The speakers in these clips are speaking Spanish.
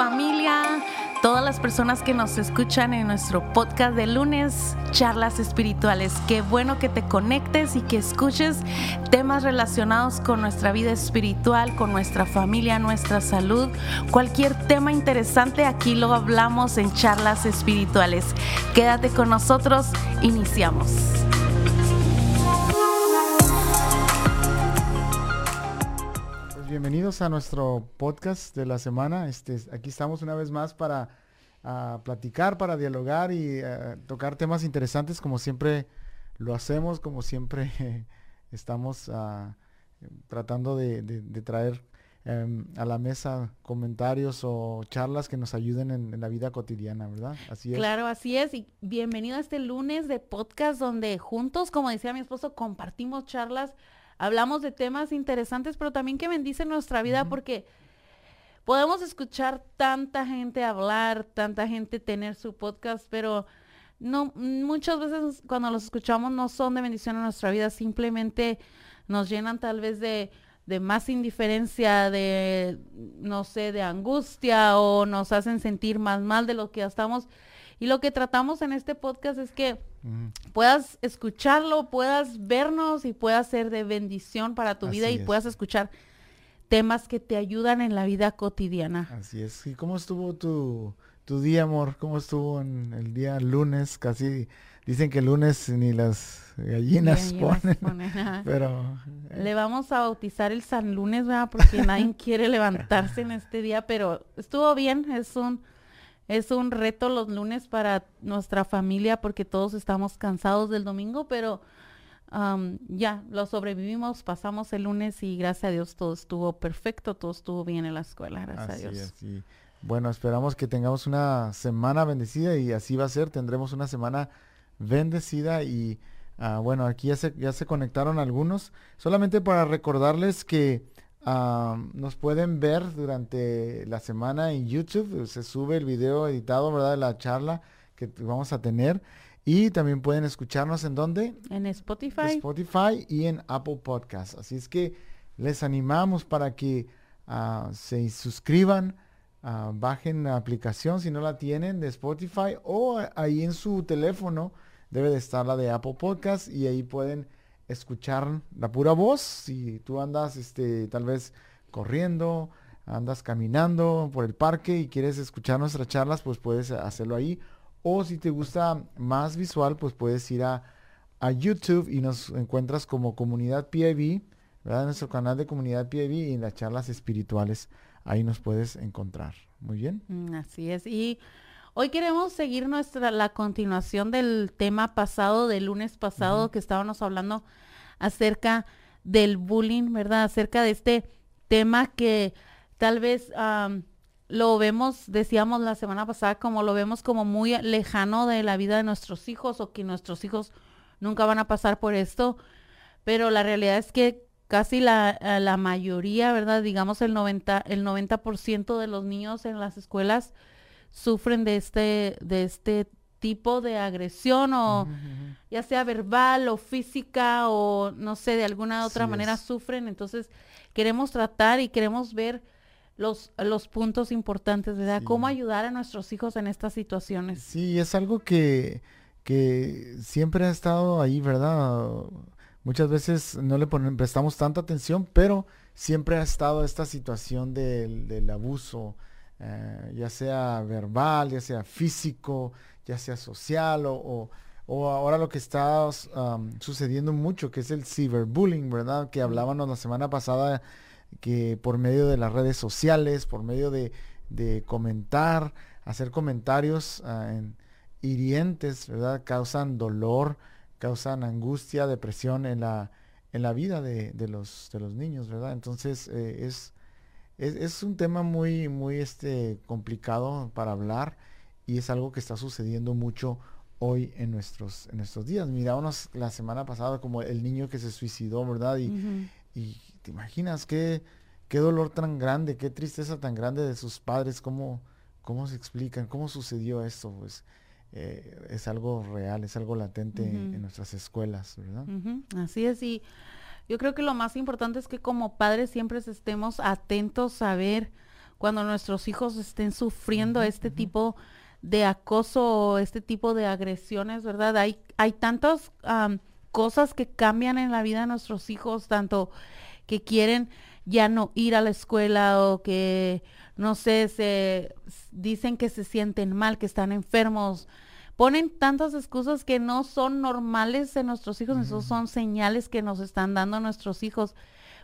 familia, todas las personas que nos escuchan en nuestro podcast de lunes, charlas espirituales. Qué bueno que te conectes y que escuches temas relacionados con nuestra vida espiritual, con nuestra familia, nuestra salud. Cualquier tema interesante aquí lo hablamos en charlas espirituales. Quédate con nosotros, iniciamos. A nuestro podcast de la semana. Este, aquí estamos una vez más para platicar, para dialogar y uh, tocar temas interesantes como siempre lo hacemos, como siempre estamos uh, tratando de, traer um, a la mesa comentarios o charlas que nos ayuden en, en, la vida cotidiana, ¿verdad? Así es. Claro, así es. Y bienvenido a este lunes de podcast donde juntos, como decía mi esposo, compartimos charlas hablamos de temas interesantes, pero también que bendicen nuestra vida uh -huh. porque podemos escuchar tanta gente hablar, tanta gente tener su podcast, pero no muchas veces cuando los escuchamos no son de bendición en nuestra vida, simplemente nos llenan tal vez de de más indiferencia, de no sé, de angustia o nos hacen sentir más mal de lo que estamos. Y lo que tratamos en este podcast es que Mm. puedas escucharlo, puedas vernos y puedas ser de bendición para tu Así vida y es. puedas escuchar temas que te ayudan en la vida cotidiana. Así es. ¿Y cómo estuvo tu, tu día, amor? ¿Cómo estuvo en el día lunes? Casi dicen que el lunes ni las gallinas, ponen. ponen pero eh. le vamos a bautizar el San Lunes, ¿verdad? Porque nadie quiere levantarse en este día, pero estuvo bien. Es un es un reto los lunes para nuestra familia porque todos estamos cansados del domingo, pero um, ya lo sobrevivimos, pasamos el lunes y gracias a Dios todo estuvo perfecto, todo estuvo bien en la escuela, gracias así a Dios. Así. Bueno, esperamos que tengamos una semana bendecida y así va a ser, tendremos una semana bendecida y uh, bueno, aquí ya se, ya se conectaron algunos, solamente para recordarles que Nos pueden ver durante la semana en YouTube. Se sube el video editado, ¿verdad? De la charla que vamos a tener. Y también pueden escucharnos en dónde? En Spotify. Spotify y en Apple Podcast. Así es que les animamos para que uh, se suscriban, uh, bajen la aplicación si no la tienen de Spotify o ahí en su teléfono debe de estar la de Apple Podcast y ahí pueden escuchar la pura voz. Si tú andas, este, tal vez corriendo, andas caminando por el parque y quieres escuchar nuestras charlas, pues puedes hacerlo ahí. O si te gusta más visual, pues puedes ir a, a YouTube y nos encuentras como comunidad PIB, ¿verdad? Nuestro canal de comunidad PIB y en las charlas espirituales. Ahí nos puedes encontrar. Muy bien. Mm, así es. Y Hoy queremos seguir nuestra la continuación del tema pasado, del lunes pasado, uh -huh. que estábamos hablando acerca del bullying, ¿verdad? Acerca de este tema que tal vez um, lo vemos, decíamos la semana pasada, como lo vemos como muy lejano de la vida de nuestros hijos o que nuestros hijos nunca van a pasar por esto, pero la realidad es que casi la, la mayoría, ¿verdad? Digamos el 90, el 90% de los niños en las escuelas sufren de este, de este tipo de agresión o uh -huh. ya sea verbal o física o no sé, de alguna otra sí manera es. sufren. Entonces queremos tratar y queremos ver los, los puntos importantes, ¿verdad? Sí. Cómo ayudar a nuestros hijos en estas situaciones. Sí, es algo que, que siempre ha estado ahí, ¿verdad? Muchas veces no le ponemos, prestamos tanta atención, pero siempre ha estado esta situación del, del abuso, eh, ya sea verbal, ya sea físico, ya sea social o, o, ahora lo que está um, sucediendo mucho, que es el ciberbullying, ¿verdad? Que hablábamos la semana pasada que por medio de las redes sociales, por medio de, de comentar, hacer comentarios uh, en, hirientes, ¿verdad? Causan dolor, causan angustia, depresión en la, en la vida de, de, los, de los niños, ¿verdad? Entonces eh, es es, es, un tema muy, muy este, complicado para hablar y es algo que está sucediendo mucho hoy en nuestros, en nuestros días. Mirábamos la semana pasada como el niño que se suicidó, ¿verdad? Y, uh -huh. y te imaginas qué, qué dolor tan grande, qué tristeza tan grande de sus padres, cómo, cómo se explican, cómo sucedió esto, pues eh, es algo real, es algo latente uh -huh. en, nuestras escuelas, ¿verdad? Uh -huh. Así es, y yo creo que lo más importante es que como padres siempre estemos atentos a ver cuando nuestros hijos estén sufriendo este tipo de acoso o este tipo de agresiones, ¿verdad? Hay, hay tantas cosas que cambian en la vida de nuestros hijos, tanto que quieren ya no ir a la escuela o que, no sé, se dicen que se sienten mal, que están enfermos. Ponen tantas excusas que no son normales en nuestros hijos, esos son señales que nos están dando nuestros hijos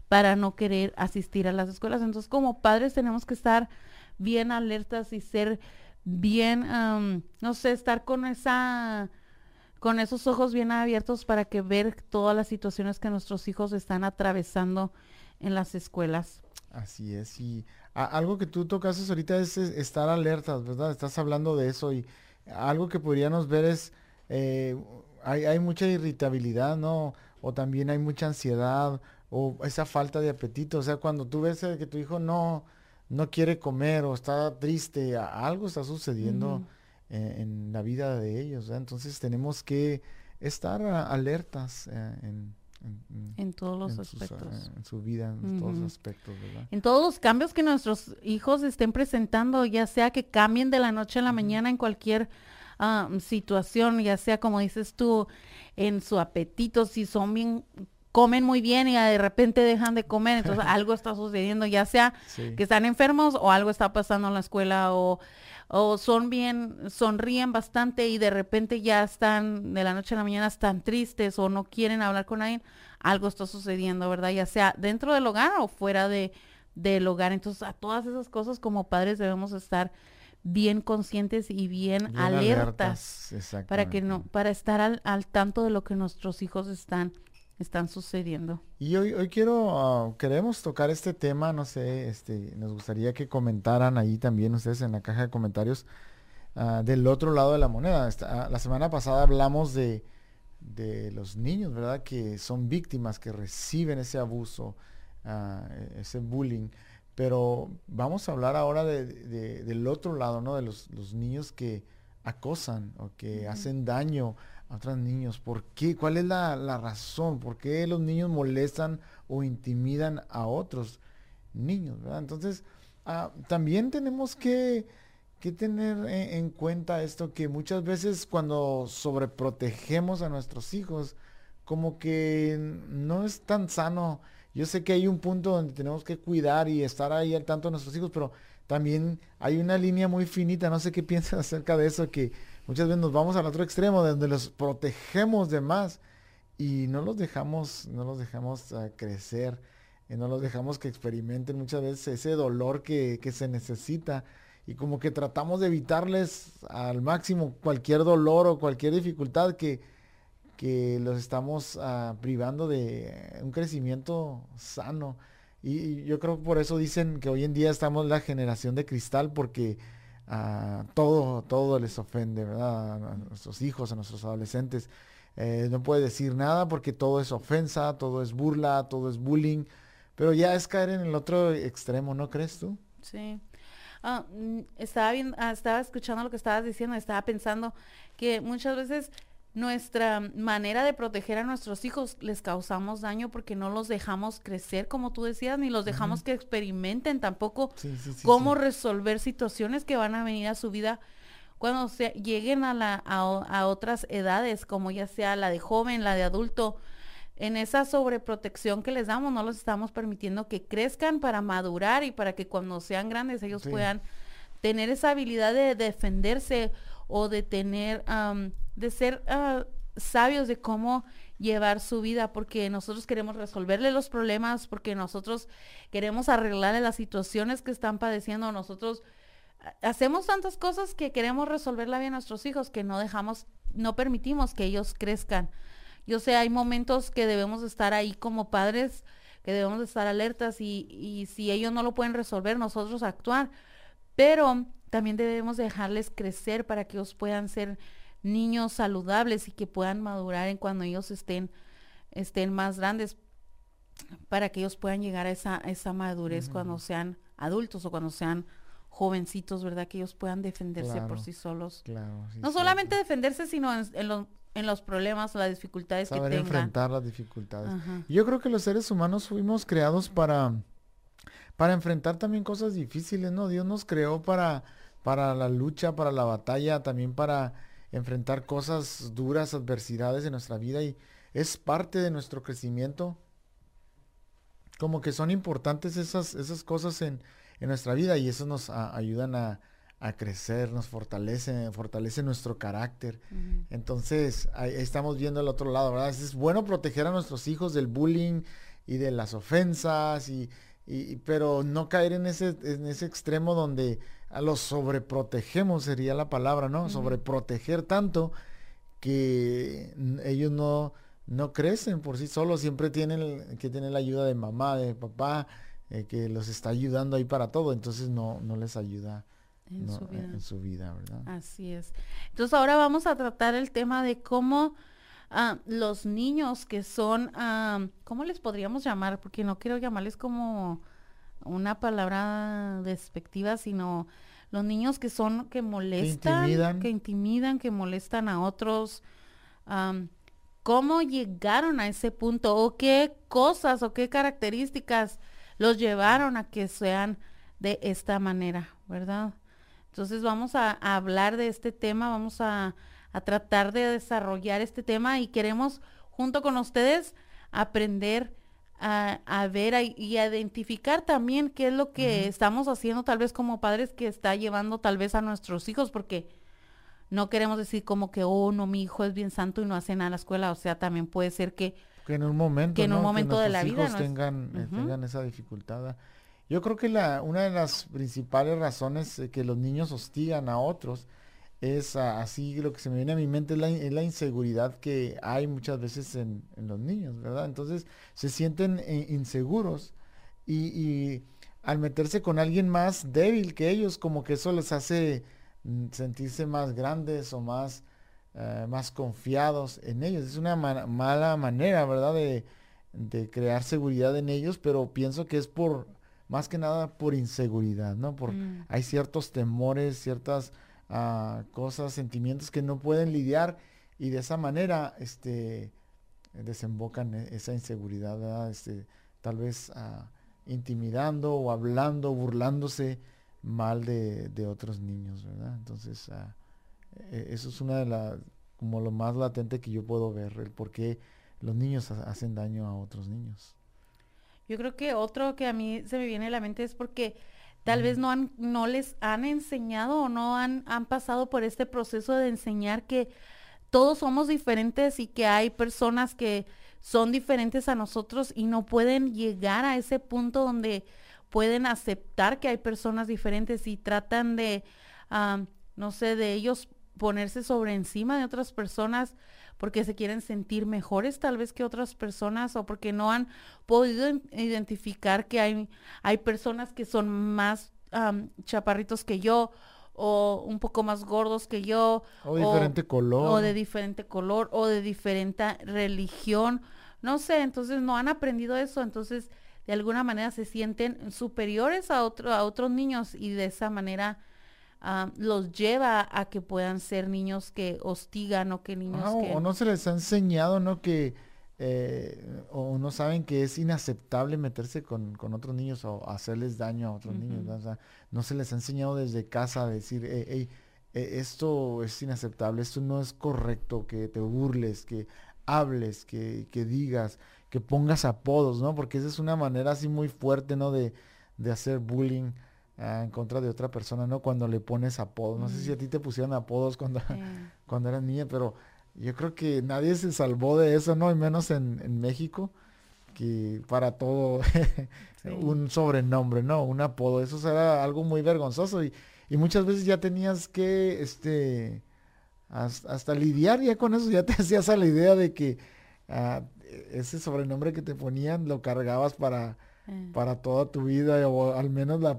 para no querer asistir a las escuelas. Entonces, como padres tenemos que estar bien alertas y ser bien, no sé, estar con esa con esos ojos bien abiertos para que ver todas las situaciones que nuestros hijos están atravesando en las escuelas. Así es, y algo que tú tocas ahorita es, estar alertas, ¿verdad? Estás hablando de eso y algo que podríamos ver es, eh, hay, hay, mucha irritabilidad, ¿no? O también hay mucha ansiedad o esa falta de apetito, o sea, cuando tú ves que tu hijo no, no quiere comer o está triste, algo está sucediendo en, la vida de ellos, entonces tenemos que estar alertas eh, en en, todos los aspectos. en su vida, en todos los aspectos, ¿verdad? En todos los cambios que nuestros hijos estén presentando, ya sea que cambien de la noche a la mañana en cualquier ah, situación, ya sea como dices tú, en su apetito, si son bien comen muy bien y de repente dejan de comer, entonces algo está sucediendo, ya sea que están enfermos o algo está pasando en la escuela o o son bien, sonríen bastante y de repente ya están de la noche a la mañana están tristes o no quieren hablar con alguien, algo está sucediendo, ¿verdad? Ya sea dentro del hogar o fuera de, del hogar. Entonces, a todas esas cosas como padres debemos estar bien conscientes y bien, alertas, para que no, para estar al, al tanto de lo que nuestros hijos están están sucediendo. Y hoy, hoy quiero, ah, queremos tocar este tema, no sé, este, nos gustaría que comentaran ahí también ustedes en la caja de comentarios ah, del otro lado de la moneda. Ah, la semana pasada hablamos de, de, los niños, ¿verdad? Que son víctimas, que reciben ese abuso, ese bullying. Pero vamos a hablar ahora de, del otro lado, ¿no? De los, los niños que acosan o que hacen daño otros niños? ¿Por qué? ¿Cuál es la, razón? ¿Por qué los niños molestan o intimidan a otros niños? Entonces, ah, también tenemos que, tener en, cuenta esto que muchas veces cuando sobreprotegemos a nuestros hijos, como que no es tan sano. Yo sé que hay un punto donde tenemos que cuidar y estar ahí al tanto de nuestros hijos, pero también hay una línea muy finita, no sé qué piensas acerca de eso, que Muchas veces nos vamos al otro extremo, donde los protegemos de más y no los dejamos, no los dejamos ah, crecer, y no los dejamos que experimenten muchas veces ese dolor que, se necesita y como que tratamos de evitarles al máximo cualquier dolor o cualquier dificultad que, que los estamos ah, privando de un crecimiento sano. Y, yo creo que por eso dicen que hoy en día estamos la generación de cristal porque todo, todo les ofende, ¿verdad? A nuestros hijos, a nuestros adolescentes. Eh, no puede decir nada porque todo es ofensa, todo es burla, todo es bullying, pero ya es caer en el otro extremo, ¿no crees tú? Sí. Ah, mm, estaba, bien, ah, estaba escuchando lo que estabas diciendo, estaba pensando que muchas veces nuestra manera de proteger a nuestros hijos les causamos daño porque no los dejamos crecer, como tú decías, ni los dejamos que experimenten tampoco cómo resolver situaciones que van a venir a su vida cuando se, lleguen a, la, a, otras edades, como ya sea la de joven, la de adulto. En esa sobreprotección que les damos, no los estamos permitiendo que crezcan para madurar y para que cuando sean grandes ellos puedan tener esa habilidad de defenderse o de tener de ser ah, sabios de cómo llevar su vida, porque nosotros queremos resolverle los problemas, porque nosotros queremos arreglarle las situaciones que están padeciendo, nosotros ah, hacemos tantas cosas que queremos resolver la vida de nuestros hijos, que no dejamos, no permitimos que ellos crezcan. Yo sé, hay momentos que debemos estar ahí como padres, que debemos estar alertas y si ellos no lo pueden resolver, nosotros actuar. Pero también debemos dejarles crecer para que ellos puedan ser niños saludables y que puedan madurar en cuando ellos estén, estén más grandes, para que ellos puedan llegar a esa, esa madurez cuando sean adultos o cuando sean jovencitos, ¿verdad? Que ellos puedan defenderse por sí solos. no solamente defenderse, sino en, en, los problemas, las dificultades que tengan. enfrentar las dificultades. Yo creo que los seres humanos fuimos creados para para enfrentar también cosas difíciles, ¿no? Dios nos creó para, para la lucha, para la batalla, también para enfrentar cosas duras, adversidades en nuestra vida y es parte de nuestro crecimiento. Como que son importantes esas, esas cosas en, en nuestra vida y eso nos ayudan a, a, crecer, nos fortalece, fortalece nuestro carácter. Entonces, ahí, estamos viendo el otro lado, ¿verdad? Es bueno proteger a nuestros hijos del bullying y de las ofensas y, y, pero no caer en ese, en ese extremo donde a los sobreprotegemos, sería la palabra, ¿no? Sobreproteger tanto que ellos no, no crecen por sí solos, siempre tienen que tener la ayuda de mamá, de papá, eh, que los está ayudando ahí para todo, entonces no, no les ayuda en, su vida. en, su vida. ¿verdad? Así es. Entonces ahora vamos a tratar el tema de cómo Ah, los niños que son, ah, ¿cómo les podríamos llamar? Porque no quiero llamarles como una palabra despectiva, sino los niños que son, que molestan, que intimidan, que, molestan a otros. ¿Cómo llegaron a ese punto? ¿O qué cosas o qué características los llevaron a que sean de esta manera, verdad? Entonces vamos a hablar de este tema, vamos a a tratar de desarrollar este tema y queremos junto con ustedes aprender a, ver y a identificar también qué es lo que estamos haciendo tal vez como padres que está llevando tal vez a nuestros hijos, porque no queremos decir como que, oh, no, mi hijo es bien santo y no hace nada en la escuela, o sea, también puede ser que... Que en un momento, que en un momento de la vida tengan, eh, tengan esa dificultad. Yo creo que la, una de las principales razones que los niños hostigan a otros es así lo que se me viene a mi mente es la, inseguridad que hay muchas veces en, los niños, ¿verdad? Entonces se sienten eh, inseguros y, al meterse con alguien más débil que ellos, como que eso les hace mm, sentirse más grandes o más, eh, más confiados en ellos. Es una mala manera, ¿verdad? De, crear seguridad en ellos, pero pienso que es por, más que nada por inseguridad, ¿no? Por, mm. Hay ciertos temores, ciertas a cosas, sentimientos que no pueden lidiar y de esa manera este, desembocan e-, esa inseguridad, este, tal vez ah, intimidando o hablando, burlándose mal de, otros niños, ¿verdad? Entonces, ah, e-, eso es una de las, como lo más latente que yo puedo ver, el por qué los niños hacen daño a otros niños. Yo creo que otro que a mí se me viene a la mente es porque Tal vez no, han, no les han enseñado o no han, han pasado por este proceso de enseñar que todos somos diferentes y que hay personas que son diferentes a nosotros y no pueden llegar a ese punto donde pueden aceptar que hay personas diferentes y tratan de, no sé, de ellos ponerse sobre encima de otras personas porque se quieren sentir mejores tal vez que otras personas o porque no han podido identificar que hay, hay personas que son más chaparritos que yo o un poco más gordos que yo. O diferente color. O de diferente color o de diferente religión. No sé, entonces no han aprendido eso, entonces de alguna manera se sienten superiores a, otro, a otros niños y de esa manera los lleva a que puedan ser niños que hostigan o que niños que... O no se les ha enseñado, ¿no? Que eh, o no saben que es inaceptable meterse con, otros niños o hacerles daño a otros niños. O sea, no se les ha enseñado desde casa a decir, hey, e, esto es inaceptable, esto no es correcto, que te burles, que hables, que, que digas, que pongas apodos, ¿no? Porque esa es una manera así muy fuerte, ¿no? De, de hacer bullying Ah, en contra de otra persona, ¿no? Cuando le pones apodos. No sé si a ti te pusieron apodos cuando, cuando eras niña, pero yo creo que nadie se salvó de eso, ¿no? Y menos en, México, que para todo un sobrenombre, ¿no? Un apodo. Eso era algo muy vergonzoso y, y muchas veces ya tenías que, este, hasta, lidiar ya con eso, ya te hacías a la idea de que ah, ese sobrenombre que te ponían lo cargabas para eh. para toda tu vida o al menos la,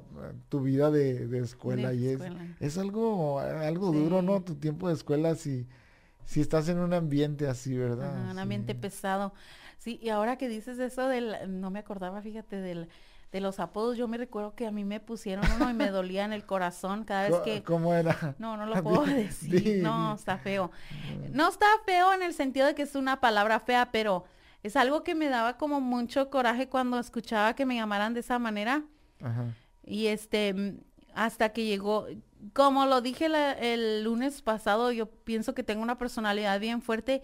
tu vida de, escuela. y es, es algo, algo duro, ¿no? Tu tiempo de escuela si, si estás en un ambiente así, ¿verdad? un ambiente pesado. Sí, y ahora que dices eso del, no me acordaba, fíjate, del, de los apodos, yo me recuerdo que a mí me pusieron uno y me dolía en el corazón cada vez que... ¿Cómo era? No, no lo puedo decir, no, está feo. No está feo en el sentido de que es una palabra fea, pero es algo que me daba como mucho coraje cuando escuchaba que me llamaran de esa manera. Y este, hasta que llegó, como lo dije el lunes pasado, yo pienso que tengo una personalidad bien fuerte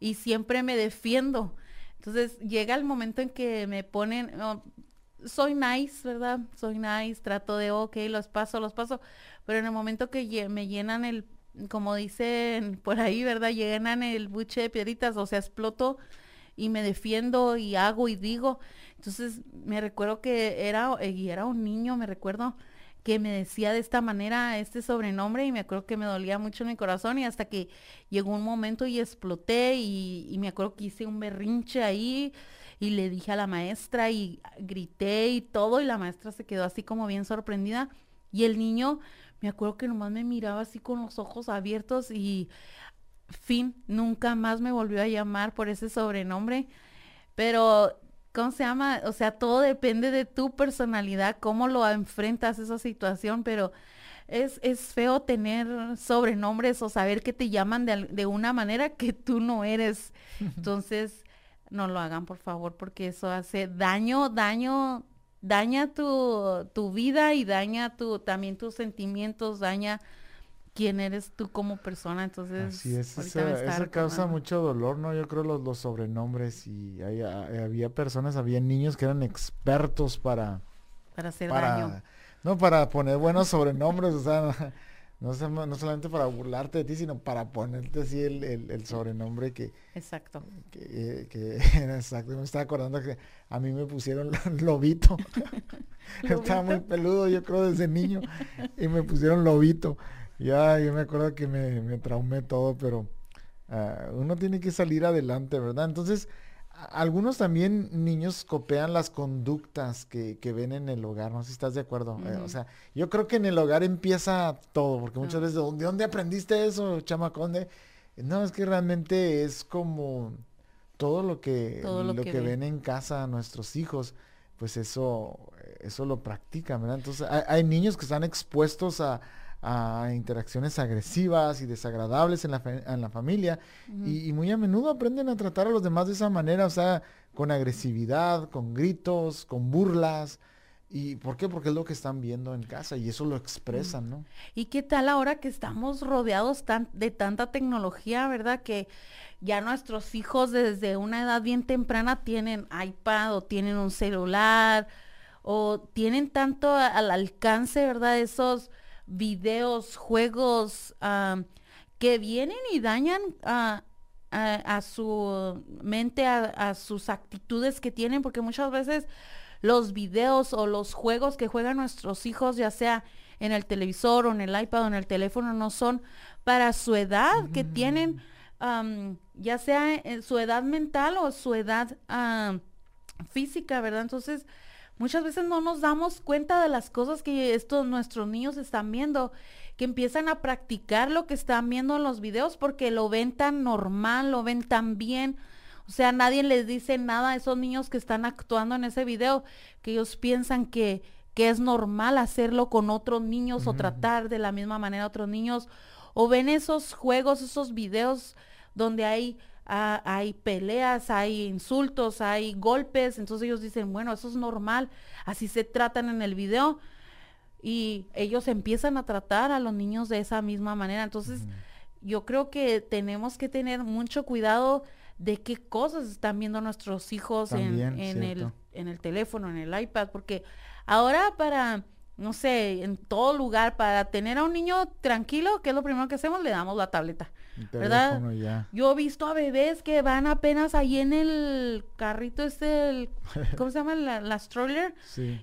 y siempre me defiendo. Entonces llega el momento en que me ponen, soy nice, ¿verdad? Soy nice, trato de, ok, los paso, los paso, pero en el momento que me llenan el, como dicen por ahí, ¿verdad? Llenan el buche de piedritas, o sea, exploto y me defiendo y hago y digo. Entonces me recuerdo que era, y era un niño, me recuerdo que me decía de esta manera este sobrenombre y me acuerdo que me dolía mucho en mi corazón y hasta que llegó un momento y exploté y, y me acuerdo que hice un berrinche ahí y le dije a la maestra y grité y todo y la maestra se quedó así como bien sorprendida y el niño me acuerdo que nomás me miraba así con los ojos abiertos y fin, nunca más me volvió a llamar por ese sobrenombre, pero ¿cómo se llama? O sea, todo depende de tu personalidad, cómo lo enfrentas esa situación, pero es, es feo tener sobrenombres o saber que te llaman de, de una manera que tú no eres. Entonces, no lo hagan, por favor, porque eso hace daño, daño, daña tu, tu vida y daña tu, también tus sentimientos, daña quién eres tú como persona, entonces... Así es, eso causa mucho dolor, ¿no? Yo creo los, los sobrenombres y había personas, había niños que eran expertos para... Para hacer daño. No, para poner buenos sobrenombres, o sea, no, no, solamente para burlarte de ti, sino para ponerte así el, el, sobrenombre que... Exacto. Que, que, era exacto. Me estaba acordando que a mí me pusieron lobito. Estaba muy peludo, yo creo, desde niño. Y me pusieron lobito. Ya, yo me acuerdo que me, me traumé todo, pero ah, uno tiene que salir adelante, ¿verdad? Entonces, algunos también niños copian las conductas que, que, ven en el hogar, no sé si estás de acuerdo. Eh, o sea, yo creo que en el hogar empieza todo, porque muchas veces, ¿de dónde aprendiste eso, chamaconde? No, es que realmente es como todo lo que, lo, que, ven. en casa nuestros hijos, pues eso, eso lo practican, ¿verdad? Entonces, hay niños que están expuestos a, a interacciones agresivas y desagradables en la, en la familia y, muy a menudo aprenden a tratar a los demás de esa manera, o sea, con agresividad, con gritos, con burlas. ¿Y por qué? Porque es lo que están viendo en casa y eso lo expresan, ¿no? ¿Y qué tal ahora que estamos rodeados tan, de tanta tecnología, verdad? Que ya nuestros hijos desde una edad bien temprana tienen iPad o tienen un celular o tienen tanto al alcance, ¿verdad? Esos videos, juegos que vienen y dañan a, su mente, a, sus actitudes que tienen, porque muchas veces los videos o los juegos que juegan nuestros hijos, ya sea en el televisor o en el iPad o en el teléfono, no son para su edad que tienen, ya sea en su edad mental o su edad física, ¿verdad? Entonces, Muchas veces no nos damos cuenta de las cosas que estos nuestros niños están viendo, que empiezan a practicar lo que están viendo en los videos porque lo ven tan normal, lo ven tan bien. O sea, nadie les dice nada a esos niños que están actuando en ese video, que ellos piensan que, que es normal hacerlo con otros niños o tratar de la misma manera a otros niños. O ven esos juegos, esos videos donde hay Ah, hay peleas, hay insultos, hay golpes, entonces ellos dicen, bueno, eso es normal, así se tratan en el video y ellos empiezan a tratar a los niños de esa misma manera. Entonces, yo creo que tenemos que tener mucho cuidado de qué cosas están viendo nuestros hijos en, en el, en el teléfono, en el iPad, porque ahora para no sé, en todo lugar para tener a un niño tranquilo, ¿qué es lo primero que hacemos? Le damos la tableta. ¿Verdad? Yo he visto a bebés que van apenas ahí en el carrito este, ¿cómo se llama? La, stroller.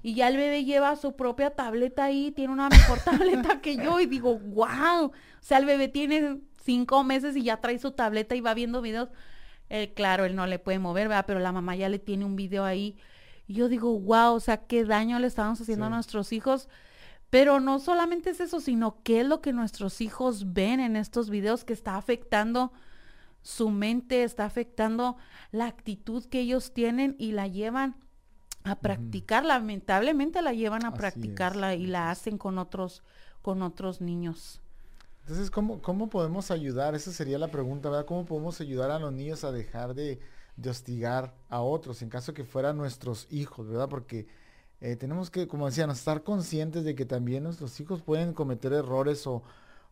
Y ya el bebé lleva su propia tableta ahí, tiene una mejor tableta que yo y digo, wow. O sea, el bebé tiene cinco meses y ya trae su tableta y va viendo videos. claro, él no le puede mover, ¿verdad? Pero la mamá ya le tiene un video ahí y yo digo, wow, o sea, qué daño le estamos haciendo a nuestros hijos. Pero no solamente es eso, sino qué es lo que nuestros hijos ven en estos videos que está afectando su mente, está afectando la actitud que ellos tienen y la llevan a practicar, lamentablemente la llevan a practicarla y la hacen con otros, con otros niños. Entonces, ¿cómo, ¿cómo podemos ayudar? Esa sería la pregunta, ¿verdad? ¿Cómo podemos ayudar a los niños a dejar de, de hostigar a otros, en caso que fueran nuestros hijos, ¿verdad? Porque eh, tenemos que, como decían, estar conscientes de que también nuestros hijos pueden cometer errores o,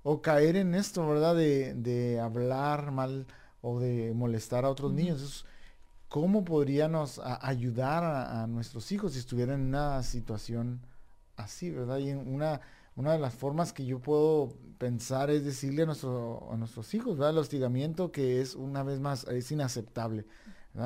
o caer en esto, ¿verdad? De, de, hablar mal o de molestar a otros niños. ¿Cómo podríamos ayudar a, nuestros hijos si estuvieran en una situación así, ¿verdad? Y una, una de las formas que yo puedo pensar es decirle a, nuestro, a nuestros hijos, ¿verdad? El hostigamiento que es, una vez más, es inaceptable.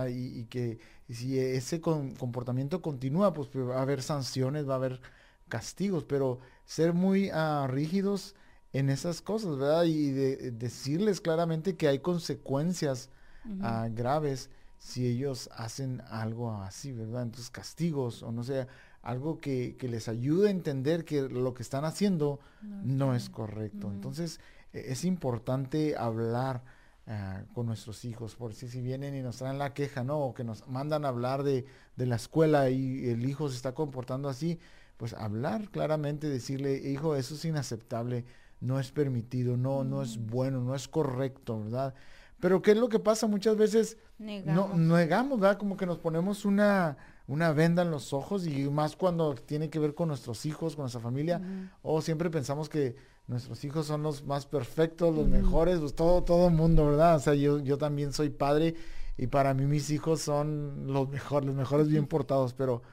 Y, que si ese comportamiento continúa, pues, pues va a haber sanciones, va a haber castigos, pero ser muy uh, rígidos en esas cosas, ¿verdad? Y de, decirles claramente que hay consecuencias uh, graves si ellos hacen algo así, ¿verdad? Entonces castigos o no sé, algo que, que les ayude a entender que lo que están haciendo no, es correcto. Entonces e, es importante hablar Ah, con nuestros hijos, por si, si vienen y nos traen la queja, ¿no? O que nos mandan a hablar de, de la escuela y el hijo se está comportando así, pues hablar claramente, decirle, hijo, eso es inaceptable, no es permitido, no, no es mm. bueno, no es correcto, ¿verdad? Pero ¿qué es lo que pasa? Muchas veces negamos. no negamos, ¿verdad? Como que nos ponemos una, una venda en los ojos y más cuando tiene que ver con nuestros hijos, con nuestra familia, o siempre pensamos que nuestros hijos son los más perfectos, los mejores, pues todo, todo mundo, ¿verdad? O sea, yo, yo también soy padre y para mí mis hijos son los mejores, los mejores bien portados, pero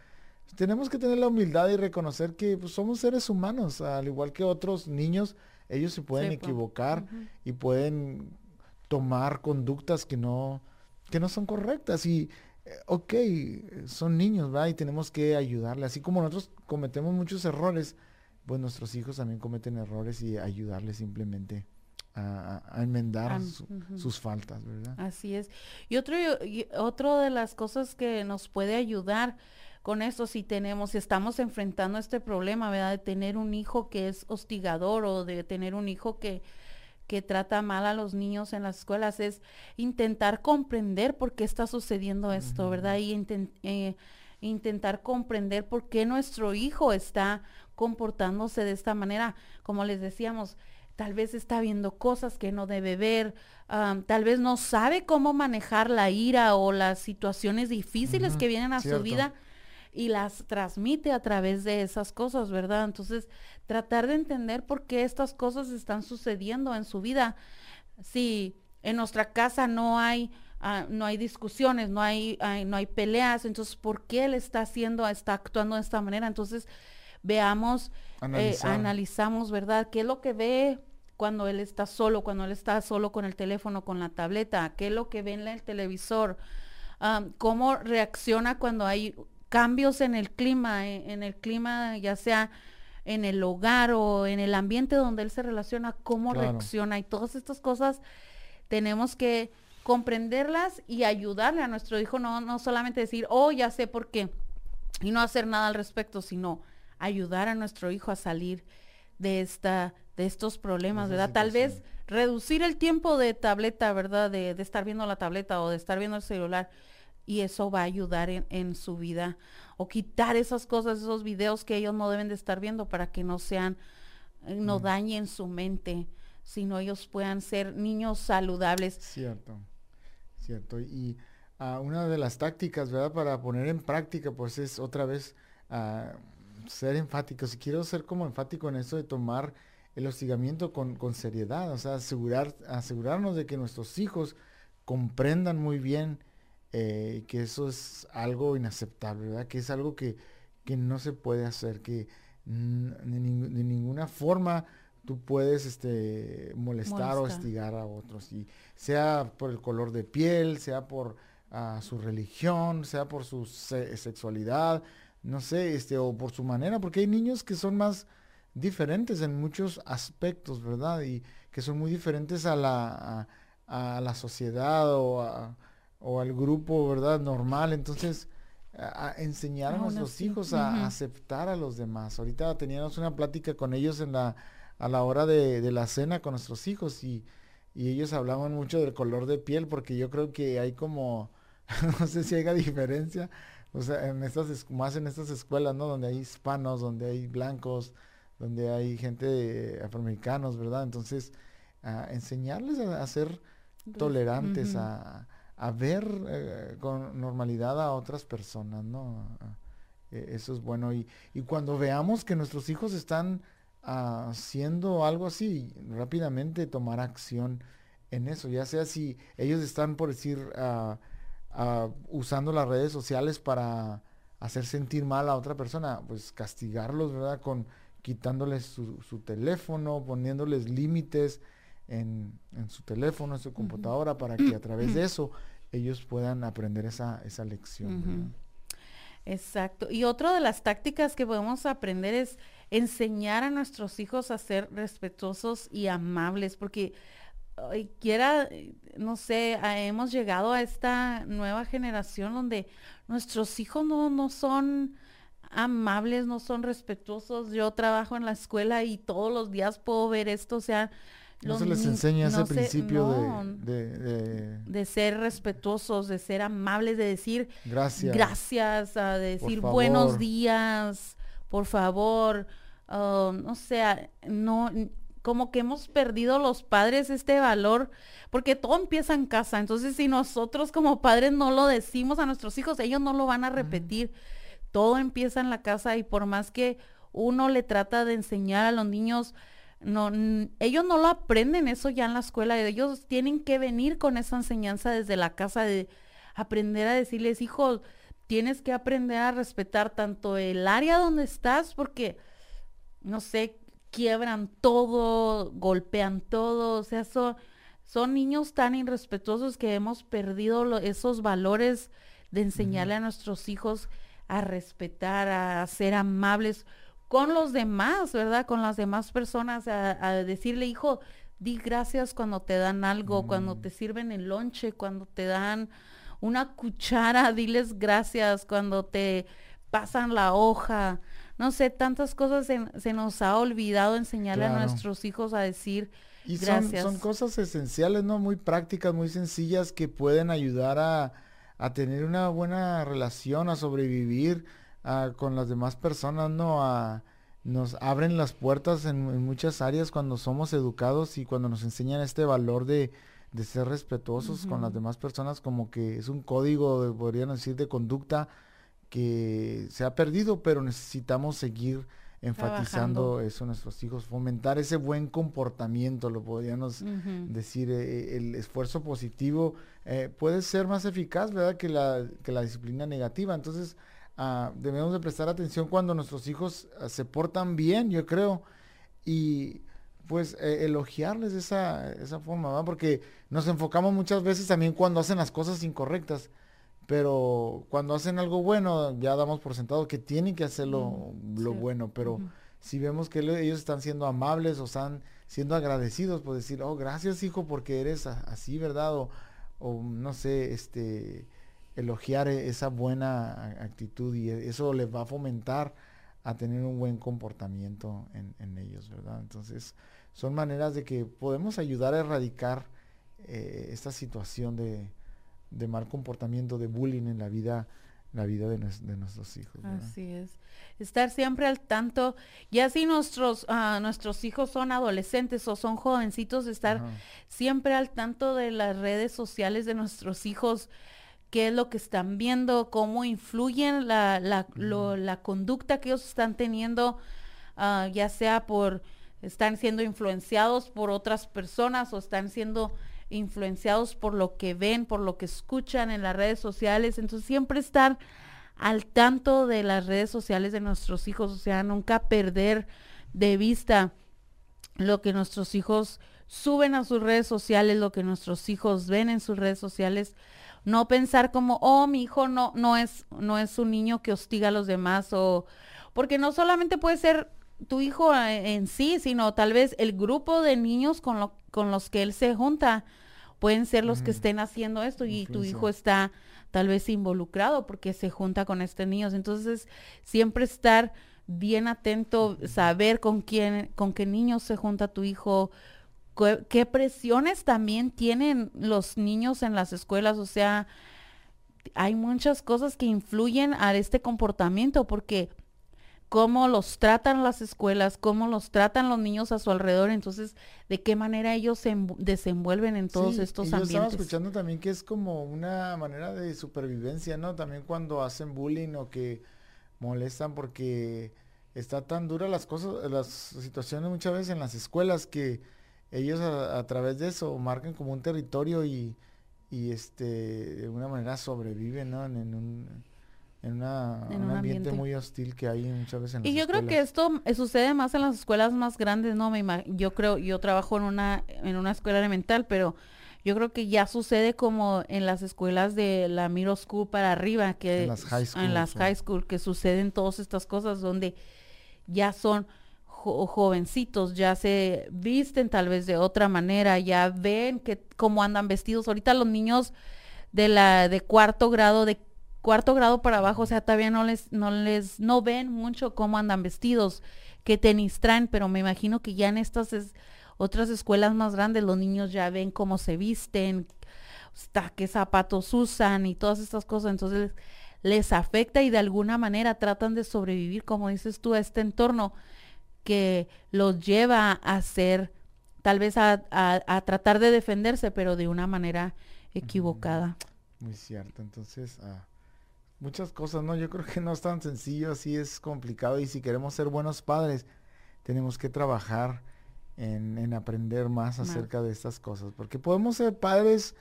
tenemos que tener la humildad y reconocer que pues, somos seres humanos, al igual que otros niños, ellos se pueden equivocar y pueden tomar conductas que no, que no son correctas y eh, ok, son niños, ¿verdad? Y tenemos que ayudarle, así como nosotros cometemos muchos errores, pues nuestros hijos también cometen errores y ayudarles simplemente a, enmendar sus faltas, ¿verdad? Así es. Y otro, y otro de las cosas que nos puede ayudar con esto, si tenemos, si estamos enfrentando este problema, ¿verdad? De tener un hijo que es hostigador o de tener un hijo que, que trata mal a los niños en las escuelas, es intentar comprender por qué está sucediendo esto, ¿verdad? Y eh, intentar comprender por qué nuestro hijo está comportándose de esta manera. Como les decíamos, tal vez está viendo cosas que no debe ver, tal vez no sabe cómo manejar la ira o las situaciones difíciles que vienen a su vida y las transmite a través de esas cosas, ¿verdad? Entonces, tratar de entender por qué estas cosas están sucediendo en su vida. Si en nuestra casa no hay ah, no hay discusiones, no hay, no hay peleas, entonces ¿por qué él está haciendo, está actuando de esta manera? Entonces, veamos, eh, analizamos, ¿verdad? ¿Qué es lo que ve cuando él está solo, cuando él está solo con el teléfono, con la tableta? ¿Qué es lo que ve en el televisor? ¿Cómo reacciona cuando hay cambios en el clima, e, en, el clima ya sea en el hogar o en el ambiente donde él se relaciona, cómo reacciona y todas estas cosas tenemos que comprenderlas y ayudarle a nuestro hijo, no, no solamente decir, oh, ya sé por qué, y no hacer nada al respecto, sino ayudar a nuestro hijo a salir de esta de estos problemas, ¿verdad? Tal vez reducir el tiempo de tableta, ¿verdad? De, estar viendo la tableta o de estar viendo el celular y eso va a ayudar en, su vida o quitar esas cosas, esos videos que ellos no deben de estar viendo para que no sean, eh, no mm. dañen su mente, sino ellos puedan ser niños saludables. Cierto, cierto. Y uh, una de las tácticas, ¿verdad? Para poner en práctica, pues es otra vez... Uh, ser enfático, si quiero ser como enfático en eso de tomar el hostigamiento con, seriedad, o sea, asegurar, asegurarnos de que nuestros hijos comprendan muy bien eh, que eso es algo inaceptable, ¿verdad? Que es algo que, que no se puede hacer, que de, ninguna forma tú puedes este, molestar o hostigar a otros, y sea por el color de piel, sea por ah, su religión, sea por su sexualidad, no sé, este, o por su manera, porque hay niños que son más diferentes en muchos aspectos, ¿verdad? Y que son muy diferentes a la, a, la sociedad o, o, al grupo, ¿verdad? Normal. Entonces, a, enseñar a nuestros hijos a aceptar a los demás. Ahorita teníamos una plática con ellos en la, a la hora de, de la cena con nuestros hijos y, y ellos hablaban mucho del color de piel porque yo creo que hay como, no sé si haya diferencia, o sea, en estas, más en estas escuelas, ¿no? Donde hay hispanos, donde hay blancos, donde hay gente afroamericanos, ¿verdad? Entonces, enseñarles a, ser tolerantes, a, ver eh, con normalidad a otras personas, ¿no? e, eso es bueno. Y, y cuando veamos que nuestros hijos están haciendo algo así, rápidamente tomar acción en eso, ya sea si ellos están, por decir, usando las redes sociales para hacer sentir mal a otra persona, pues castigarlos, ¿verdad? Con quitándoles su, teléfono, poniéndoles límites en, su teléfono, en su computadora, para que a través de eso ellos puedan aprender esa, esa lección. Exacto. Y otra de las tácticas que podemos aprender es enseñar a nuestros hijos a ser respetuosos y amables, porque quiera, no sé, hemos llegado a esta nueva generación donde nuestros hijos no, no son amables, no son respetuosos. Yo trabajo en la escuela y todos los días puedo ver esto, o sea, no se les enseña ese principio de, de, ser respetuosos, de ser amables, de decir gracias, gracias, a decir buenos días, por favor, no um, sé, no, como que hemos perdido los padres este valor, porque todo empieza en casa. Entonces, si nosotros como padres no lo decimos a nuestros hijos, ellos no lo van a repetir. Todo empieza en la casa y por más que uno le trata de enseñar a los niños, no, ellos no lo aprenden eso ya en la escuela, ellos tienen que venir con esa enseñanza desde la casa de aprender a decirles, hijos, tienes que aprender a respetar tanto el área donde estás, porque, no sé, quiebran todo, golpean todo, o sea, son niños tan irrespetuosos que hemos perdido esos valores de enseñarle a nuestros hijos a respetar, a ser amables con los demás, ¿verdad? Con las demás personas, a, decirle, hijo, di gracias cuando te dan algo, cuando mm. te sirven el lonche, cuando te dan una cuchara, diles gracias, cuando te pasan la hoja. No sé, tantas cosas se, nos ha olvidado enseñarle a nuestros hijos a decir y gracias. Son, son cosas esenciales, ¿no? Muy prácticas, muy sencillas que pueden ayudar a, a tener una buena relación, a sobrevivir con las demás personas, ¿no? A, nos abren las puertas en, muchas áreas cuando somos educados y cuando nos enseñan este valor de, de ser respetuosos con las demás personas, como que es un código, de, podrían decir, de conducta que se ha perdido, pero necesitamos seguir enfatizando eso a nuestros hijos, fomentar ese buen comportamiento, lo podríamos decir, eh, el esfuerzo positivo eh, puede ser más eficaz, ¿verdad? Que la, que la disciplina negativa. Entonces, Ah, debemos de prestar atención cuando nuestros hijos ah, se portan bien, yo creo, y pues e, elogiarles esa, esa forma, Porque nos enfocamos muchas veces también cuando hacen las cosas incorrectas, pero cuando hacen algo bueno ya damos por sentado que tienen que hacerlo lo bueno, pero si vemos que ellos están siendo amables o están siendo agradecidos, pues decir, oh, gracias hijo porque eres así, ¿verdad? O, o no sé, este elogiar e-, esa buena actitud y eso les va a fomentar a tener un buen comportamiento en, ellos, ¿verdad? Entonces, son maneras de que podemos ayudar a erradicar eh, esta situación de, mal comportamiento, de bullying en la vida, la vida de, nuestros hijos. Así es. Estar siempre al tanto, y así nuestros, ah, nuestros hijos son adolescentes o son jovencitos, estar siempre al tanto de las redes sociales de nuestros hijos, qué es lo que están viendo, cómo influyen la, la, la conducta que ellos están teniendo, ah, ya sea por, están siendo influenciados por otras personas o están siendo influenciados por lo que ven, por lo que escuchan en las redes sociales. Entonces siempre estar al tanto de las redes sociales de nuestros hijos, o sea, nunca perder de vista lo que nuestros hijos suben a sus redes sociales, lo que nuestros hijos ven en sus redes sociales, no pensar como, oh, mi hijo no, no es, no es un niño que hostiga a los demás o, porque no solamente puede ser tu hijo eh, en sí, sino tal vez el grupo de niños con, lo, con los que él se junta pueden ser los que estén haciendo esto y tu hijo está tal vez involucrado porque se junta con este niño. Entonces, siempre estar bien atento, saber con quién, con qué niños se junta tu hijo, qué, presiones también tienen los niños en las escuelas, o sea, hay muchas cosas que influyen a este comportamiento porque cómo los tratan las escuelas, cómo los tratan los niños a su alrededor, entonces de qué manera ellos se desenvuelven en todos estos y ambientes. Yo estaba escuchando también que es como una manera de supervivencia, ¿no? También cuando hacen bullying o que molestan porque está tan dura las cosas, las situaciones muchas veces en las escuelas que ellos a, través de eso marcan como un territorio y, y este de alguna manera sobreviven ¿no? en, un en, una, un, ambiente, muy hostil que hay muchas veces en y yo creo que esto eh, sucede más en las escuelas más grandes no me yo creo yo trabajo en una en una escuela elemental pero yo creo que ya sucede como en las escuelas de la middle school para arriba, que en las high school, en las high school que suceden todas estas cosas donde ya son jovencitos, ya se visten tal vez de otra manera, ya ven que cómo andan vestidos. Ahorita los niños de la de cuarto grado, de cuarto grado para abajo, o sea, todavía no les no les no ven mucho cómo andan vestidos, qué tenis traen, pero me imagino que ya en estas es, otras escuelas más grandes los niños ya ven cómo se visten, hasta qué zapatos usan y todas estas cosas, entonces les afecta y de alguna manera tratan de sobrevivir, como dices tú, a este entorno que los lleva a ser, tal vez a, a, tratar de defenderse, pero de una manera equivocada. Muy cierto, entonces, ah, muchas cosas, ¿no? Yo creo que no es tan sencillo, así es complicado y si queremos ser buenos padres, tenemos que trabajar en, aprender más acerca de estas cosas. Porque podemos ser padres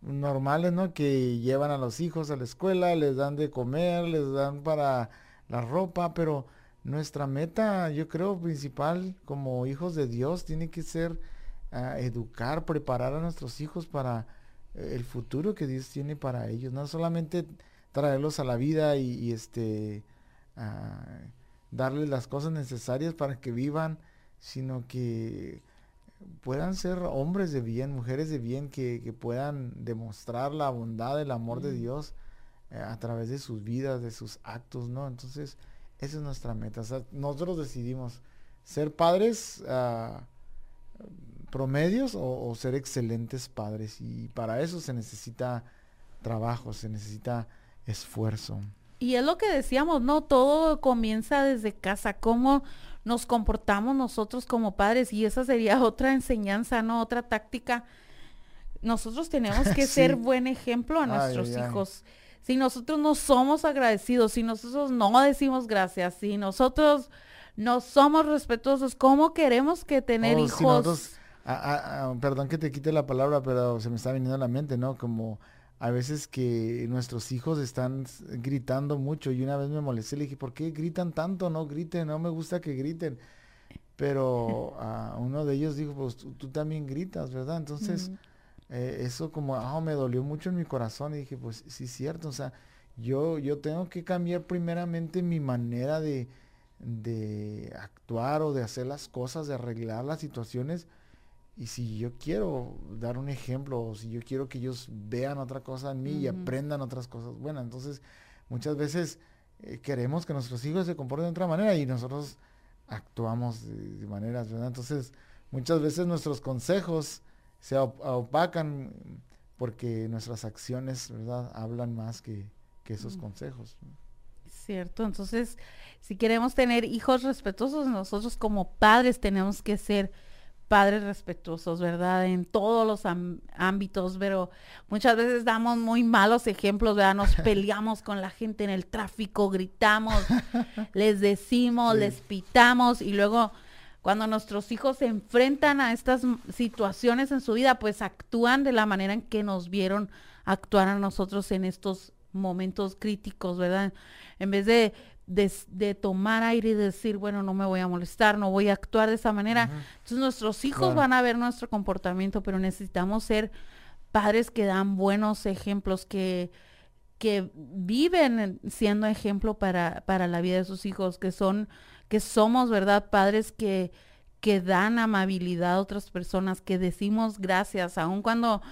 normales, ¿no? Que llevan a los hijos a la escuela, les dan de comer, les dan para la ropa, pero nuestra meta, yo creo, principal como hijos de Dios tiene que ser ah, educar, preparar a nuestros hijos para eh, el futuro que Dios tiene para ellos. No solamente traerlos a la vida y, este ah, darles las cosas necesarias para que vivan sino que puedan ser hombres de bien, mujeres de bien, que, puedan demostrar la bondad, el amor de Dios eh, a través de sus vidas, de sus actos, ¿no? Entonces, esa es nuestra meta. nosotros decidimos ser padres ah, promedios o, ser excelentes padres. Y para eso se necesita trabajo, se necesita esfuerzo. Y es lo que decíamos, ¿no? Todo comienza desde casa. ¿Cómo nos comportamos nosotros como padres y esa sería otra enseñanza, ¿no? Otra táctica. Nosotros tenemos que ser buen ejemplo a nuestros hijos. Si nosotros no somos agradecidos, si nosotros no decimos gracias, si nosotros no somos respetuosos, ¿cómo queremos que tener oh, hijos? perdón que te quite la palabra, pero se me está viniendo a la mente, ¿no? Como a veces que nuestros hijos están gritando mucho y una vez me molesté, le dije, ¿por qué gritan tanto? No griten, no me gusta que griten. Pero uno de ellos dijo, pues tú, también gritas, ¿verdad? Entonces, eh, eso como, ah, me dolió mucho en mi corazón y dije, pues sí es cierto, o sea, yo, yo tengo que cambiar primeramente mi manera de, de actuar o de hacer las cosas, de arreglar las situaciones y si yo quiero dar un ejemplo, o si yo quiero que ellos vean otra cosa en mí y aprendan otras cosas buenas, entonces muchas veces eh, queremos que nuestros hijos se comporten de otra manera y nosotros actuamos de, maneras, ¿verdad? Entonces muchas veces nuestros consejos se opacan porque nuestras acciones, ¿verdad? Hablan más que, que esos consejos. Cierto, entonces si queremos tener hijos respetuosos, nosotros como padres tenemos que ser padres respetuosos, ¿verdad? En todos los ámbitos, pero muchas veces damos muy malos ejemplos, ¿verdad? Nos peleamos con la gente en el tráfico, gritamos, les decimos, les pitamos y luego cuando nuestros hijos se enfrentan a estas situaciones en su vida, pues actúan de la manera en que nos vieron actuar a nosotros en estos momentos críticos, ¿verdad? En vez de de, tomar aire y decir, bueno, no me voy a molestar, no voy a actuar de esa manera. Entonces nuestros hijos van a ver nuestro comportamiento, pero necesitamos ser padres que dan buenos ejemplos, que, que viven siendo ejemplo para, para la vida de sus hijos, que son, que somos, ¿verdad? Padres que, que dan amabilidad a otras personas, que decimos gracias, aun cuando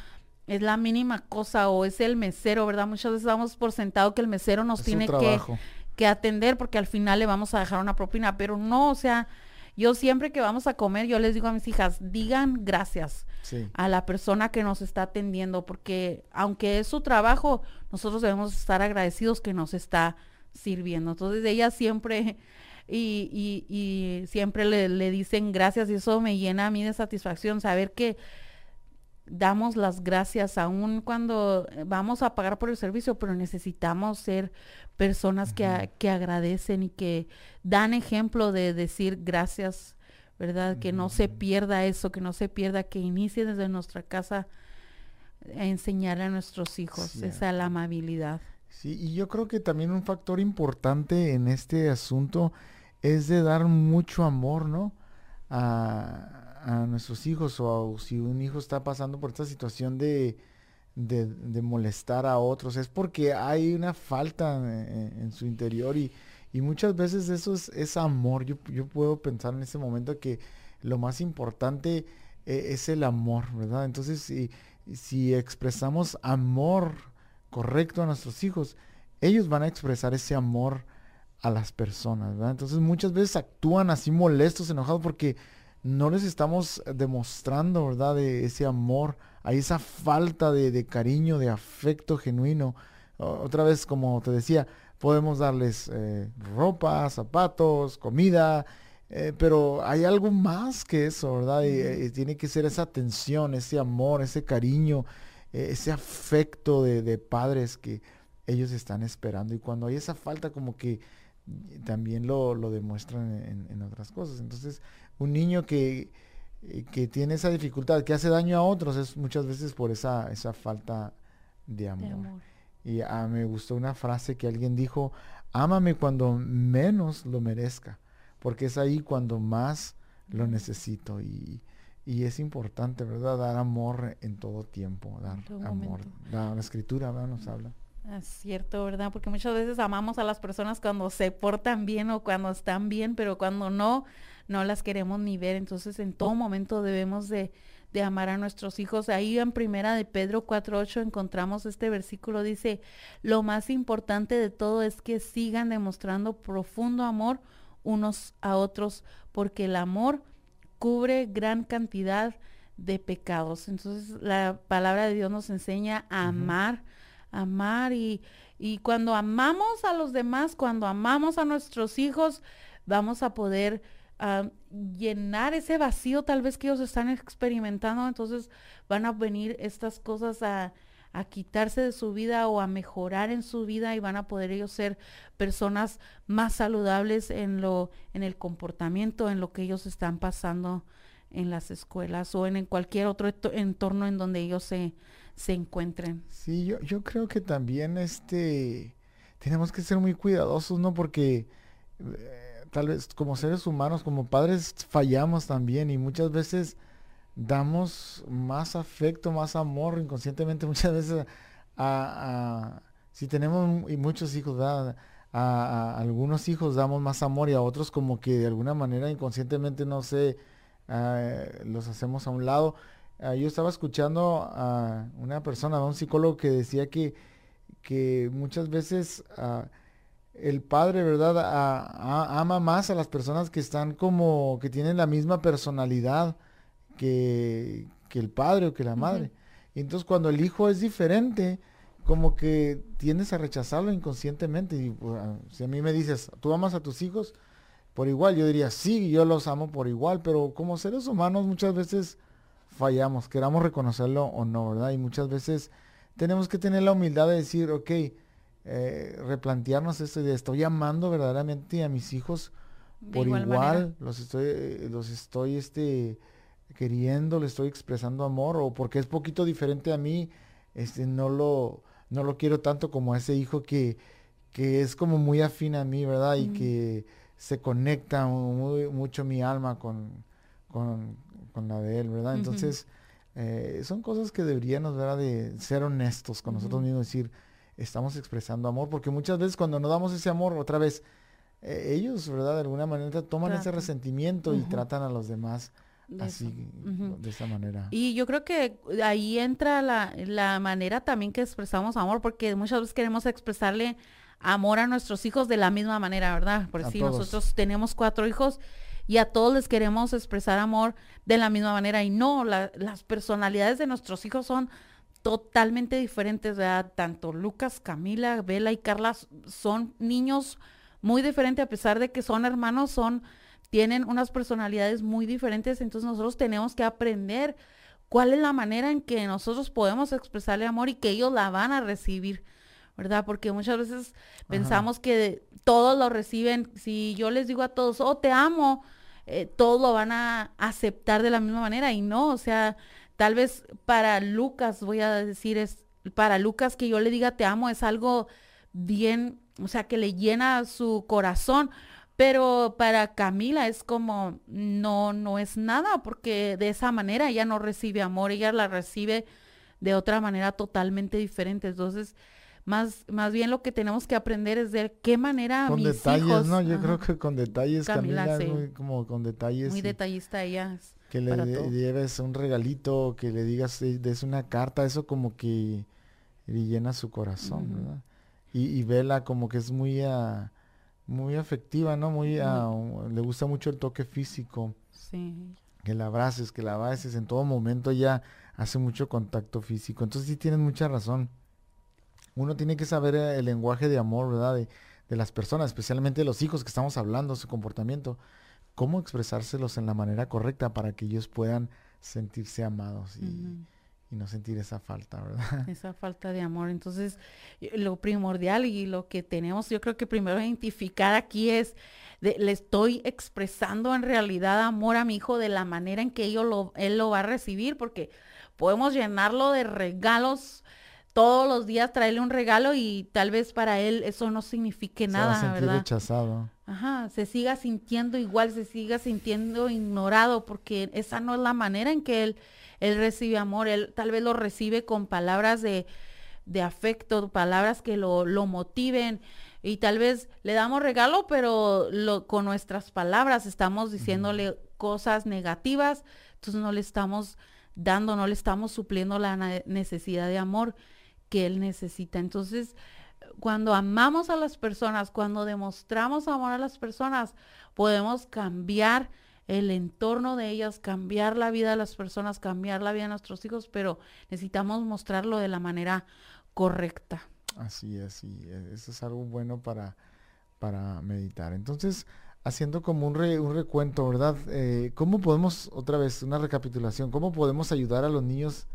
es la mínima cosa o es el mesero, ¿verdad? Muchas veces damos por sentado que el mesero nos tiene que que atender porque al final le vamos a dejar una propina, pero no, o sea, yo siempre que vamos a comer, yo les digo a mis hijas, digan gracias a la persona que nos está atendiendo, porque aunque es su trabajo, nosotros debemos estar agradecidos que nos está sirviendo. Entonces ellas siempre y, y, siempre le, le, dicen gracias y eso me llena a mí de satisfacción, saber que damos las gracias aún cuando eh, vamos a pagar por el servicio, pero necesitamos ser personas que, que, agradecen y que dan ejemplo de decir gracias, ¿verdad? Que no se pierda eso, que no se pierda, que inicie desde nuestra casa a enseñar a nuestros hijos esa la amabilidad. Sí, y yo creo que también un factor importante en este asunto es de dar mucho amor, ¿no? A, nuestros hijos o si un hijo está pasando por esta situación de, de, molestar a otros, es porque hay una falta en, su interior y, y, muchas veces eso es, amor. Yo, yo, puedo pensar en ese momento que lo más importante eh, es el amor, ¿verdad? Entonces, si, si expresamos amor correcto a nuestros hijos, ellos van a expresar ese amor a las personas, ¿verdad? Entonces muchas veces actúan así molestos, enojados, porque no les estamos demostrando, ¿verdad? De ese amor, hay esa falta de, cariño, de afecto genuino. Otra vez, como te decía, podemos darles eh, ropa, zapatos, comida, eh, pero hay algo más que eso, ¿verdad? Y, tiene que ser esa atención, ese amor, ese cariño, ese afecto de, padres que ellos están esperando. Y cuando hay esa falta, como que también lo, demuestran en, otras cosas. Entonces, un niño que, eh, que, tiene esa dificultad, que hace daño a otros, es muchas veces por esa, esa falta de amor. Y ah, me gustó una frase que alguien dijo, ámame cuando menos lo merezca porque es ahí cuando más lo necesito y, es importante, ¿verdad? Dar amor en todo tiempo, dar amor. La, escritura ¿verdad? nos habla. Es cierto, ¿verdad? Porque muchas veces amamos a las personas cuando se portan bien o cuando están bien, pero cuando no, no las queremos ni ver. Entonces, en todo momento debemos de, de amar a nuestros hijos. Ahí en primera de Pedro 4.8 encontramos este versículo, dice, lo más importante de todo es que sigan demostrando profundo amor unos a otros, porque el amor cubre gran cantidad de pecados. Entonces la palabra de Dios nos enseña a amar, amar y, y cuando amamos a los demás, cuando amamos a nuestros hijos, vamos a poder ah, llenar ese vacío tal vez que ellos están experimentando. Entonces van a venir estas cosas a, a quitarse de su vida o a mejorar en su vida y van a poder ellos ser personas más saludables en lo en el comportamiento, en lo que ellos están pasando en las escuelas o en, cualquier otro entorno en donde ellos se, se encuentren. Sí, yo, yo creo que también este tenemos que ser muy cuidadosos, ¿no? Porque eh, tal vez como seres humanos, como padres, fallamos también y muchas veces damos más afecto, más amor inconscientemente muchas veces a, si tenemos muchos hijos, A, algunos hijos damos más amor y a otros como que de alguna manera inconscientemente, no sé, ah, los hacemos a un lado. Ah, yo estaba escuchando a una persona, a un psicólogo que decía que, que muchas veces ah, el padre, ¿verdad? ama más a las personas que están como, que tienen la misma personalidad que, el padre o que la madre. Y entonces cuando el hijo es diferente, como que tiendes a rechazarlo inconscientemente. Y pues, ah, si a mí me dices, ¿tú amas a tus hijos? Por igual, yo diría, sí, yo los amo por igual, pero como seres humanos muchas veces fallamos, queramos reconocerlo o no, ¿verdad? Y muchas veces tenemos que tener la humildad de decir, ok, eh, replantearnos esto de estoy amando verdaderamente a mis hijos por igual, los estoy, eh, los estoy, este, queriendo, le estoy expresando amor o porque es poquito diferente a mí, este, no lo, no lo quiero tanto como a ese hijo que, que es como muy afín a mí, ¿verdad? Y que se conecta muy, mucho mi alma con, con, la de él, ¿verdad? Entonces, eh, son cosas que deberíamos, ¿verdad? De ser honestos con nosotros mismos, decir, estamos expresando amor, porque muchas veces cuando no damos ese amor, otra vez, eh, ellos, ¿verdad? De alguna manera toman ese resentimiento y tratan a los demás así, de esa manera. Y yo creo que ahí entra la, la, manera también que expresamos amor, porque muchas veces queremos expresarle amor a nuestros hijos de la misma manera, ¿verdad? Por si nosotros tenemos cuatro hijos y a todos les queremos expresar amor de la misma manera. Y no, las personalidades de nuestros hijos son totalmente diferentes, ¿verdad? Tanto Lucas, Camila, Bela y Carla son niños muy diferentes, a pesar de que son hermanos, son tienen unas personalidades muy diferentes, entonces nosotros tenemos que aprender cuál es la manera en que nosotros podemos expresarle amor y que ellos la van a recibir, ¿verdad? Porque muchas veces pensamos que todos lo reciben, si yo les digo a todos, oh, te amo, eh, todos lo van a aceptar de la misma manera y no, o sea, tal vez para Lucas, voy a decir, es para Lucas que yo le diga te amo es algo bien, o sea, que le llena su corazón, pero para Camila es como, no, no es nada, porque de esa manera ella no recibe amor, ella la recibe de otra manera totalmente diferente. Entonces, más, más bien lo que tenemos que aprender es de qué manera con detalles, ¿no? Yo creo que con detalles, Camila, muy, como con detalles. Muy detallista ella. que le lleves un regalito, que le digas, des una carta, eso como que le llena su corazón, ¿verdad? Y, y Vela como que es muy... Uh, muy afectiva, ¿no? Muy, ah, le gusta mucho el toque físico. Sí. Que la abraces, que la abraces en todo momento ya hace mucho contacto físico. Entonces sí tienes mucha razón. Uno tiene que saber eh, el lenguaje de amor, ¿verdad? De, de las personas, especialmente de los hijos que estamos hablando, su comportamiento. Cómo expresárselos en la manera correcta para que ellos puedan sentirse amados y, y no sentir esa falta, ¿verdad? Esa falta de amor. Entonces, lo primordial y lo que tenemos, yo creo que primero identificar aquí es, le estoy expresando en realidad amor a mi hijo de la manera en que lo, él lo va a recibir, porque podemos llenarlo de regalos todos los días, traerle un regalo y tal vez para él eso no signifique nada, se va a rechazado. Ajá, se siga sintiendo igual, se siga sintiendo ignorado, porque esa no es la manera en que él él recibe amor, él tal vez lo recibe con palabras de, de afecto, palabras que lo, lo, motiven. Y tal vez le damos regalo, pero lo, con nuestras palabras estamos diciéndole cosas negativas, entonces no le estamos dando, no le estamos supliendo la necesidad de amor que él necesita. Entonces, cuando amamos a las personas, cuando demostramos amor a las personas, podemos cambiar el entorno de ellas, cambiar la vida de las personas, cambiar la vida de nuestros hijos, pero necesitamos mostrarlo de la manera correcta. Así es, y e, eso es algo bueno para, para meditar. Entonces, haciendo como un, un recuento, ¿verdad? Eh, ¿Cómo podemos, otra vez, una recapitulación, cómo podemos ayudar a los niños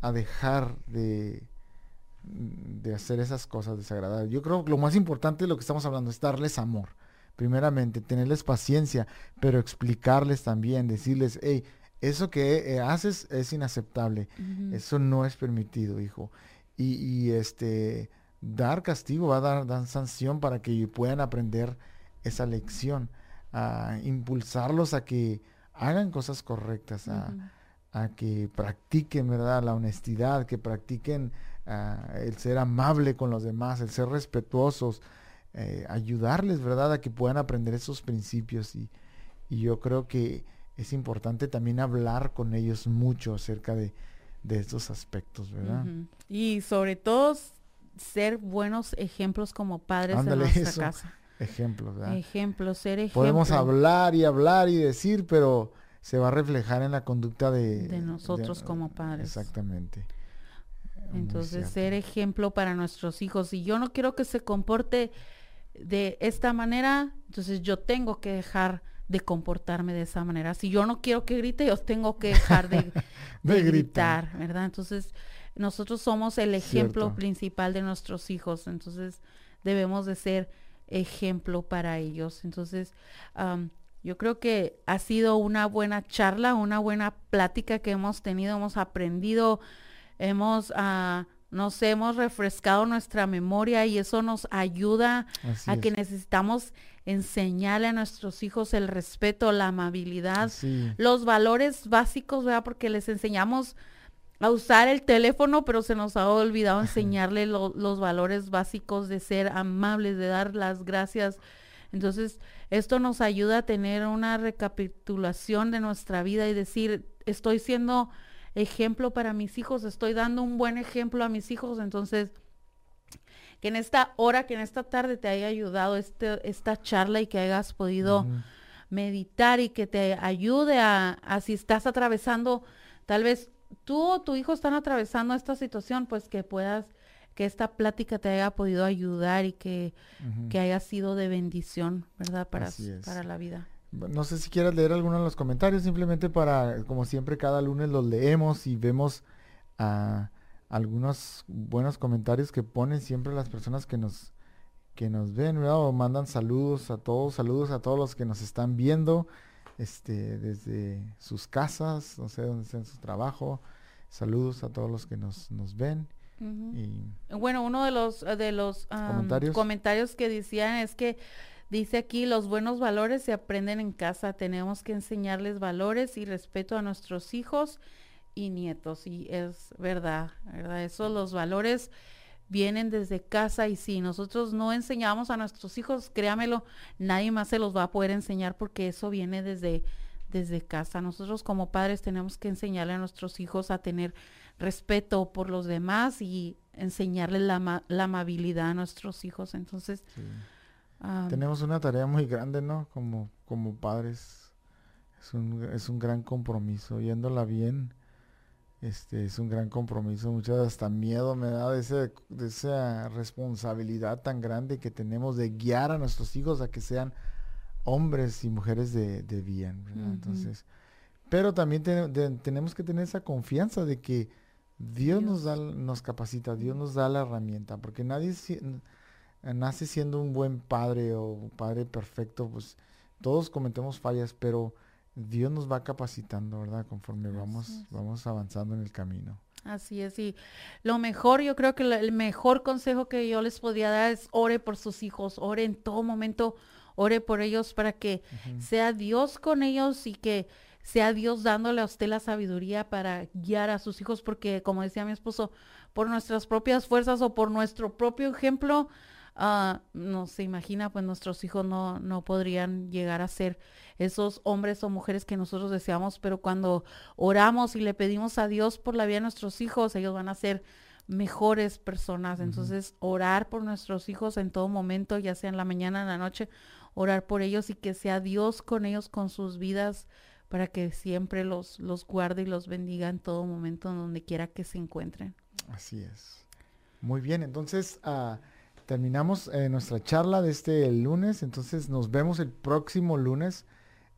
a dejar de, de hacer esas cosas desagradables? Yo creo que lo más importante de lo que estamos hablando es darles amor primeramente, tenerles paciencia, pero explicarles también, decirles, hey, eso que eh, haces es inaceptable, eso no es permitido, hijo. Y, este, dar castigo, va a dar, sanción para que puedan aprender esa lección, a impulsarlos a que hagan cosas correctas, a, que practiquen, ¿verdad? La honestidad, que practiquen ah, el ser amable con los demás, el ser respetuosos, eh, ayudarles, ¿verdad? A que puedan aprender esos principios y, yo creo que es importante también hablar con ellos mucho acerca de, de estos aspectos, ¿verdad? Y sobre todo ser buenos ejemplos como padres de nuestra casa. Ejemplos, ¿verdad? Ejemplos, ser ejemplos. Podemos hablar y hablar y decir, pero se va a reflejar en la conducta de, de nosotros como padres. Exactamente. Entonces, ser ejemplo para nuestros hijos. Y yo no quiero que se comporte de esta manera, entonces yo tengo que dejar de comportarme de esa manera. Si yo no quiero que grite, yo tengo que dejar de, gritar, ¿verdad? Entonces, nosotros somos el ejemplo principal de nuestros hijos, entonces debemos de ser ejemplo para ellos. Entonces, yo creo que ha sido una buena charla, una buena plática que hemos tenido, hemos aprendido, hemos... Uh, nos hemos refrescado nuestra memoria y eso nos ayuda a que necesitamos enseñarle a nuestros hijos el respeto, la amabilidad, los valores básicos, ¿verdad? Porque les enseñamos a usar el teléfono, pero se nos ha olvidado enseñarle los valores básicos de ser amables, de dar las gracias. Entonces, esto nos ayuda a tener una recapitulación de nuestra vida y decir, estoy siendo ejemplo para mis hijos, estoy dando un buen ejemplo a mis hijos, entonces que en esta hora, que en esta tarde te haya ayudado este, esta charla y que hayas podido meditar y que te ayude a, si estás atravesando, tal vez tú o tu hijo están atravesando esta situación, pues que puedas, que esta plática te haya podido ayudar y que, que haya sido de bendición, ¿verdad? Para, para la vida. No sé si quieras leer alguno de los comentarios, simplemente para, como siempre, cada lunes los leemos y vemos a algunos buenos comentarios que ponen siempre las personas que nos que nos ven, O mandan saludos a todos, saludos a todos los que nos están viendo, este, desde sus casas, no sé dónde está en su trabajo. Saludos a todos los que nos, nos ven. y bueno, uno de los de los ¿Comentarios? comentarios que decían es que Dice aquí, los buenos valores se aprenden en casa. Tenemos que enseñarles valores y respeto a nuestros hijos y nietos. Y es verdad, ¿verdad? Eso, los valores vienen desde casa y si nosotros no enseñamos a nuestros hijos, créamelo, nadie más se los va a poder enseñar porque eso viene desde, desde casa. Nosotros como padres tenemos que enseñarle a nuestros hijos a tener respeto por los demás y enseñarles la, la amabilidad a nuestros hijos. Entonces, tenemos una tarea muy grande, ¿no? Como, como padres. Es un, es un gran compromiso. Yéndola bien, este, es un gran compromiso. Muchas hasta miedo me da de, ese, de esa responsabilidad tan grande que tenemos de guiar a nuestros hijos a que sean hombres y mujeres de, bien. Entonces, pero también tenemos que tener esa confianza de que Dios, Nos, da, nos capacita, Dios nos da la herramienta, porque nadie nace siendo un buen padre o un padre perfecto, pues todos cometemos fallas, pero Dios nos va capacitando, ¿verdad? Conforme vamos, vamos avanzando en el camino. Así es, y lo mejor, yo creo que el mejor consejo que yo les podría dar es ore por sus hijos, ore en todo momento, ore por ellos para que sea Dios con ellos y que sea Dios dándole a usted la sabiduría para guiar a sus hijos, porque como decía mi esposo, por nuestras propias fuerzas o por nuestro propio ejemplo, uh, no se imagina, pues nuestros hijos no, no podrían llegar a ser esos hombres o mujeres que nosotros deseamos, pero cuando oramos y le pedimos a Dios por la vida de nuestros hijos, ellos van a ser mejores personas. Entonces, orar por nuestros hijos en todo momento, ya sea en la mañana, en la noche, orar por ellos y que sea Dios con ellos, con sus vidas, para que siempre los, los guarde y los bendiga en todo momento, en donde quiera que se encuentren. Así es. Muy bien, entonces, uh, terminamos eh, nuestra charla de este lunes, entonces nos vemos el próximo lunes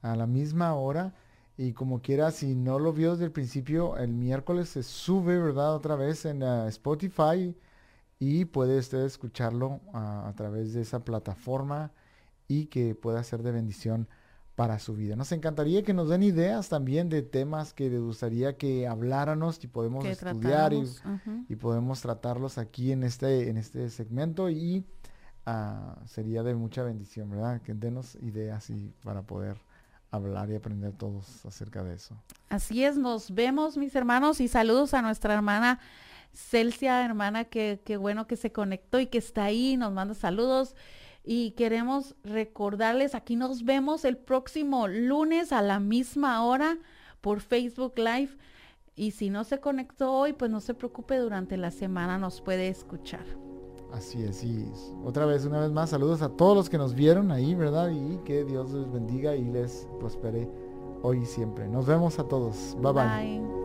a la misma hora. Y como quiera, si no lo vio desde el principio, el miércoles se sube, ¿verdad? Otra vez en uh, Spotify y puede usted escucharlo a través de esa plataforma y que pueda ser de bendición para su vida. Nos encantaría que nos den ideas también de temas que les gustaría que habláramos y podemos estudiar y, podemos tratarlos aquí en este, en este segmento y uh, sería de mucha bendición, ¿verdad? Que denos ideas y para poder hablar y aprender todos acerca de eso. Así es, nos vemos mis hermanos y saludos a nuestra hermana Celsia, hermana, que, que bueno que se conectó y que está ahí, nos manda saludos y queremos recordarles, aquí nos vemos el próximo lunes a la misma hora por Facebook Live. Y si no se conectó hoy, pues no se preocupe, durante la semana nos puede escuchar. Así es, y otra vez, una vez más, saludos a todos los que nos vieron ahí, ¿verdad? Y que Dios les bendiga y les prospere hoy y siempre. Nos vemos a todos. bye. bye.